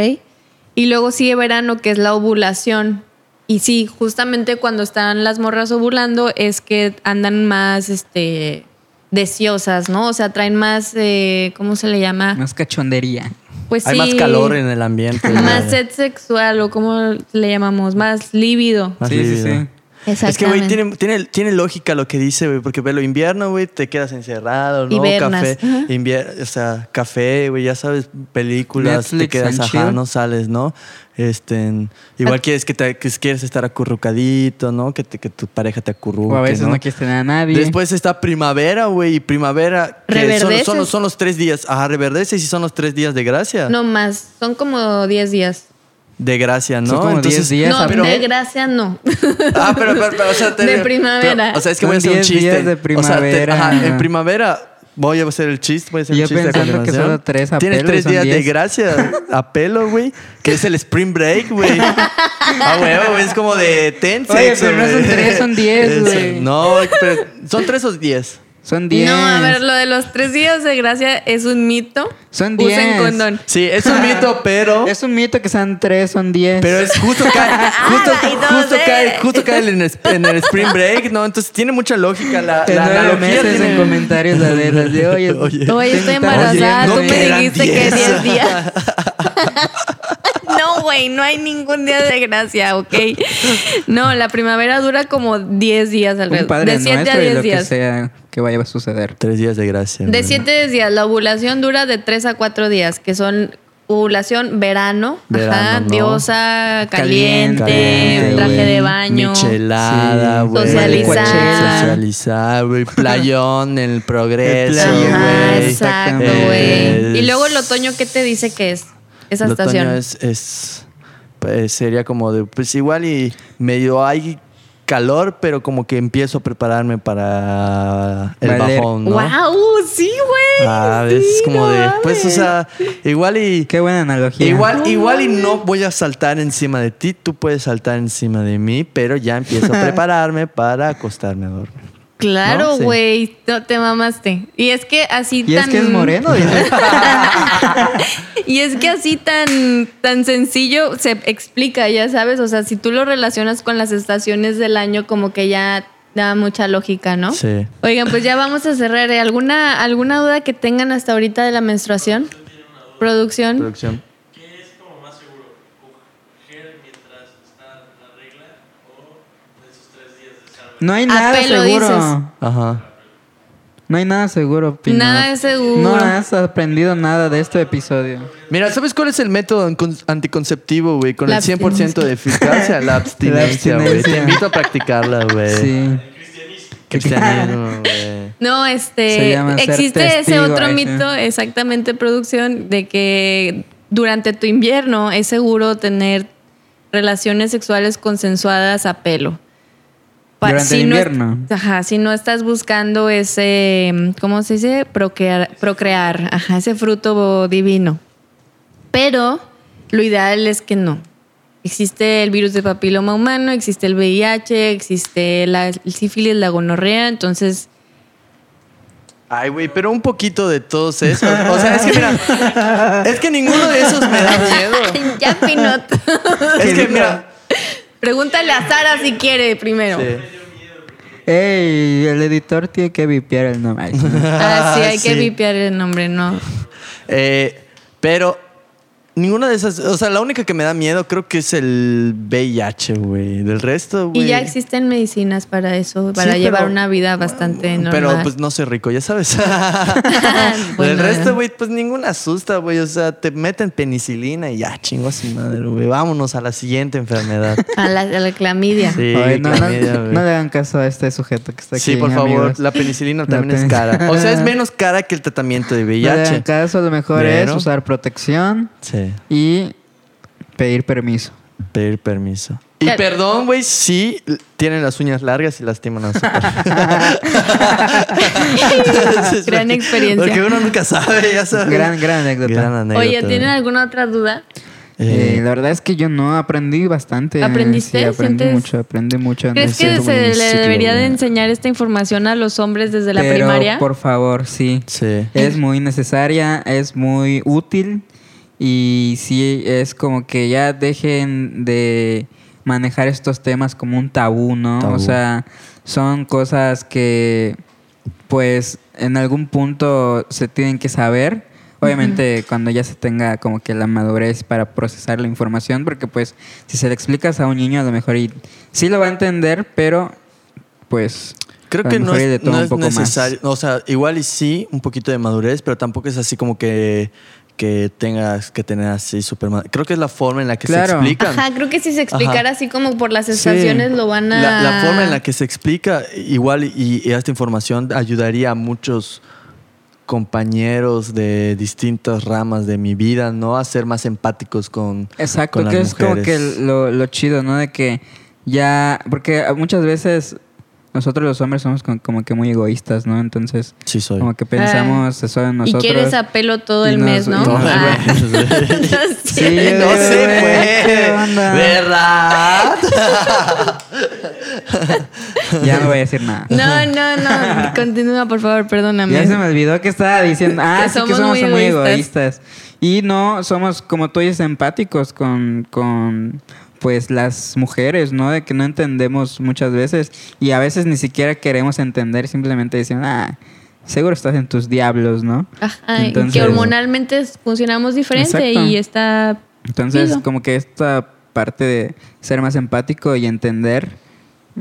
A: Y luego sigue verano, que es la ovulación. Y sí, justamente cuando están las morras ovulando es que andan más este, deseosas, ¿no? O sea, traen más, eh, ¿cómo se le llama?
C: Más cachondería.
A: Pues
B: Hay
A: sí.
B: más calor en el ambiente.
A: Más sed sexual o ¿cómo le llamamos? Más lívido.
B: Más
C: sí, sí,
B: lívido.
C: sí.
B: Es que, güey, tiene, tiene, tiene lógica lo que dice, güey, porque ve lo invierno, güey, te quedas encerrado, ¿no?
A: Hibernas.
B: Café, o sea, café, güey, ya sabes, películas, te quedas, ajá,
C: chill.
B: no sales, ¿no? Este, igual
A: Ah.
B: quieres que, te, que quieres estar acurrucadito, ¿no? Que, te- que tu pareja te acurruque,
C: O a veces no,
B: ¿no?
C: quieres tener a nadie.
B: Después está primavera, güey, y primavera, que son, son, son los tres días, ajá, reverdeces y son los tres días de gracia.
A: No más, son como 10 días.
B: De gracia, ¿no?
C: Son como 10 días.
A: no,
B: pero-
A: de gracia no.
B: Ah, pero, pero, pero, o sea, te-
A: De primavera.
B: pero, o sea, es que
C: Son
B: voy a hacer un
C: 10
B: chiste.
C: días de
B: O sea, te-
C: primavera.
B: ajá, en primavera voy a hacer el chiste, voy a hacer el chiste a
C: pensando que solo tres a
B: Tienes tres
C: son
B: días de
C: 10.
B: gracia a pelo, güey, que es el spring break, güey. Ah, huevo, güey, es como de ten
C: Oye,
B: sexo,
C: pero no son
B: güey.
C: tres, son 10,
B: Es-
C: güey.
B: No, pero son tres o diez.
C: Son 10.
A: No, a ver, lo de los tres días de gracia es un mito.
C: Son
A: Usen
C: 10.
A: condón.
B: Sí, es un mito, pero...
C: Es un mito que sean 3, son 10.
B: Pero es justo cae, justo, justo cae, justo cae en el, en el spring break, ¿no? Entonces tiene mucha lógica la, la analogía.
C: meses
B: tiene-
C: en comentarios de Adela, de, oye,
B: Oye.
A: Oye, estoy embarazada,
C: viendo
A: tú me
B: que
A: dijiste que
B: 10.
A: 10 días. No, güey, no hay ningún día de gracia, ¿ok? No, la primavera dura como 10 días
C: Un
A: alrededor.
C: padre
A: De 7 a
C: nuestro y
A: 10
C: lo que
A: días.
C: sea que vaya a suceder.
B: Tres días de gracia.
A: De
B: güey.
A: 7 días. La ovulación dura de 3 a 4 días, que son ovulación verano, ajá,
B: Verano, ¿no?
A: diosa, caliente,
C: Caliente,
A: traje
C: güey.
A: de baño.
B: Michelada,
C: Sí.
B: güey.
A: Socializar.
B: Socializar, güey. Playón, el progreso,
C: El playón,
A: Ajá,
B: güey.
A: exacto, güey. Y luego el otoño, ¿qué te dice que es esa
B: El
A: estación?
B: otoño es, es pues, sería como de, pues igual y medio hay calor, pero como que empiezo a prepararme para el
C: Valer.
B: bajón, ¿no?
A: ¡Wow! Sí, güey.
B: Ah,
A: sí,
B: es como
A: no
B: de,
A: mames.
B: pues, o sea, igual y...
C: Qué buena analogía.
B: Igual, igual y no voy a saltar encima de ti, tú puedes saltar encima de mí, pero ya empiezo a prepararme para acostarme a dormir.
A: Claro, güey. No, te mamaste. Y es que así
C: Y
A: tan.
C: es que es moreno. dice.
A: y es que así tan, tan sencillo se explica, ya sabes. O sea, si tú lo relacionas con las estaciones del año, como que ya da mucha lógica, ¿no?
B: Sí.
A: Oigan, pues ya vamos a cerrar. ¿Alguna, ¿Alguna duda que tengan hasta ahorita de la menstruación? Producción.
B: Producción.
C: No hay nada
A: pelo
C: seguro.
A: dices.
B: Ajá.
C: No hay nada seguro, Pino.
A: Nada es seguro.
C: No has aprendido nada de este episodio.
B: Mira, ¿sabes cuál es el método anticonceptivo, güey? Con
A: La
B: el 100% de eficacia, la abstinencia, güey. Te invito a practicarla, güey.
C: Sí.
B: Cristianismo, güey.
A: No,
C: Se
A: este, existe ese otro mito, exactamente, producción, de que durante tu invierno es seguro tener relaciones sexuales consensuadas a pelo. Pa-
C: Durante el
A: no ajá, si no estás buscando ese, ¿cómo se dice? Procrear, procrear, ajá, ese fruto divino. Pero lo ideal es que no. Existe el virus de papiloma humano, existe el VIH, existe la, el sífilis, la gonorrea, entonces
B: Ay, güey, pero un poquito de todos esos. O sea, es que mira, es que ninguno de esos me da miedo.
A: ya Pinot.
B: Es que mira,
A: Pregúntale a Sara si quiere primero.
B: sí.
C: Ey, el editor tiene que vipiar el nombre. Sí.
A: Ah, sí, hay que
B: Sí.
A: vipiar el nombre, no.
B: Eh, pero ninguna de esas, o sea, la única que me da miedo creo que es el VIH, güey. Del resto, güey.
A: Y ya existen medicinas para eso, para
B: Sí,
A: llevar
B: pero-
A: una vida bastante normal.
B: Pero pues no soy rico, ya sabes.
A: Bueno.
B: El resto, güey, pues ninguna asusta, güey. O sea, te meten penicilina y ya, chingo a su madre, güey. Vámonos a la siguiente enfermedad.
A: a, la, a la clamidia.
B: Sí,
C: Ay, no, no-
B: clamidia, güey.
C: no le hagan caso a este sujeto que está aquí.
B: Sí, por favor,
C: amigos.
B: la penicilina
C: La
B: también es cara. O sea, es menos cara que el tratamiento de
C: No le hagan
B: VIH.
C: caso, lo mejor
B: Pero-
C: es usar protección
B: Sí,
C: y pedir permiso.
B: pedir permiso. Y perdón, güey, si tienen las uñas largas y lastiman a su
A: Gran experiencia.
B: Porque uno nunca sabe, ya sabes.
C: Gran, gran anécdota.
B: Gran anécdota.
A: Oye, ¿tienen alguna otra duda?
C: Eh,
B: Eh,
C: la verdad es que yo no aprendí bastante.
A: ¿Aprendiste?
C: Sí, aprendí
A: ¿Sientes-
C: mucho, aprendí mucho.
A: ¿Crees
C: este
A: que se le debería de enseñar esta información a los hombres desde la
C: Pero,
A: primaria?
C: por favor, sí.
B: sí.
C: Es muy necesaria, es muy útil y sí es como que ya dejen de manejar estos temas como un tabú, ¿no?
B: Tabú.
C: O sea, son cosas que pues en algún punto se tienen que saber. Obviamente cuando ya se tenga como que la madurez para procesar la información, porque pues si se le explicas a un niño a lo mejor y, sí lo va a entender, pero pues
B: Creo que no es, no
C: un
B: es
C: poco más.
B: necesario. O sea, igual y sí, un poquito de madurez, pero tampoco es así como que, que tengas que tener así súper... ma- Creo que es la forma en la que
C: Claro.
B: se explican.
A: Ajá, creo que si se explicara
B: Ajá.
A: así como por las
C: Sí.
A: estaciones lo van a...
B: La, la forma en la que se explica, igual y, y esta información ayudaría a muchos compañeros de distintas ramas de mi vida, ¿no? A ser más empáticos con,
C: Exacto,
B: con las
C: que es como que lo chido, ¿no? De que ya, porque muchas veces nosotros los hombres somos como, como que muy egoístas, ¿no? Entonces,
B: Sí soy.
C: como que pensamos solo en
A: Y
C: nosotros.
A: quieres a pelo todo
C: y
A: el
C: nos-
A: mes, ¿no?
C: y
B: Todo el
A: Ah.
B: mes.
A: No
C: Sí,
A: sé.
B: no
C: güey,
B: se
C: ¿qué
B: puede.
C: onda?
B: ¿Verdad?
C: Ya no voy a decir nada.
A: No, no, no. Continúa, por favor, perdóname.
C: Ya se me olvidó que estaba diciendo. Ah,
A: Que
C: sí que
A: somos
C: somos
A: muy egoístas.
C: Y no somos, como tú dices, empáticos con, con pues las mujeres, ¿no? De que no entendemos muchas veces. Y a veces ni siquiera queremos entender, simplemente dicen, ah, seguro estás en tus diablos, ¿no?
A: Ajá,
C: Entonces-
A: que hormonalmente funcionamos diferente
C: Exacto.
A: y está
C: Entonces, como que esta parte de ser más empático y entender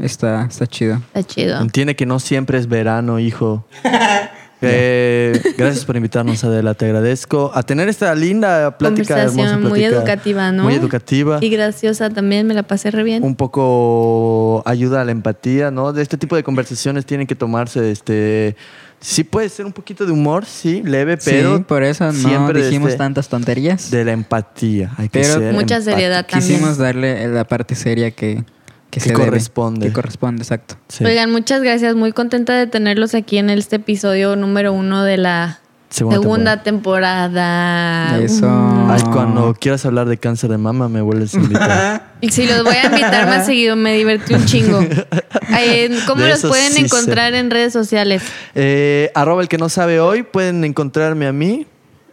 C: está, está chido.
A: Está chido.
B: Entiende que no siempre es verano, hijo. Eh, gracias por invitarnos, Adela. Te agradezco. A tener esta linda plática,
A: Conversación
B: hermosa
A: muy
B: plática.
A: educativa, ¿no?
B: Muy educativa.
A: Y graciosa también, me la pasé re bien.
B: Un poco ayuda a la empatía, ¿no? De este tipo de conversaciones tienen que tomarse, este... Sí puede ser un poquito de humor, sí, leve, pero
C: sí, por eso no
B: siempre
C: dijimos
B: este-
C: tantas tonterías.
B: de la empatía. Hay que
C: Pero
B: ser
A: Mucha
B: empático.
A: seriedad también.
C: Quisimos darle la parte seria que, que, se debe,
B: corresponde.
C: que corresponde, exacto.
B: Sí.
A: Oigan, muchas gracias. Muy contenta de tenerlos aquí en este episodio número uno de la
B: Segunda
A: segunda, temporada.
C: Eso.
A: Mm.
B: Ay, cuando quieras hablar de cáncer de mama, me vuelves a invitar.
A: Y si los voy a invitar más seguido, me divertí un chingo. Eh, ¿Cómo
B: De
A: los pueden
B: sí
A: encontrar en redes sociales?
B: Eh, arroba el que no sabe hoy, pueden encontrarme a mí.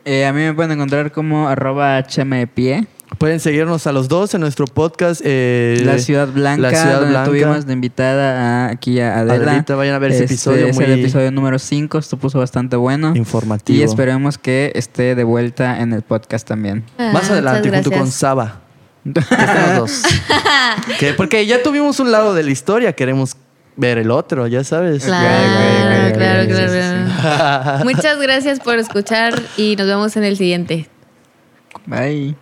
C: Eh, a mí me pueden encontrar como arroba hmepie.
B: Pueden seguirnos a los dos en nuestro podcast. eh,
C: La Ciudad Blanca,
B: La Ciudad
C: donde
B: Blanca.
C: tuvimos de invitada a, aquí a Adela.
B: Adelita, vayan a ver ese episodio
C: Es
B: muy-
C: el episodio número 5, esto puso bastante bueno.
B: Informativo.
C: Y esperemos que esté de vuelta en el podcast también.
B: Más
A: Ah,
B: adelante,
A: muchas
B: junto con. Saba. Los dos. Que- porque ya tuvimos un lado de la historia, queremos ver el otro, ya sabes.
A: Claro, claro, claro. Muchas gracias por escuchar y nos vemos en el siguiente.
C: Bye.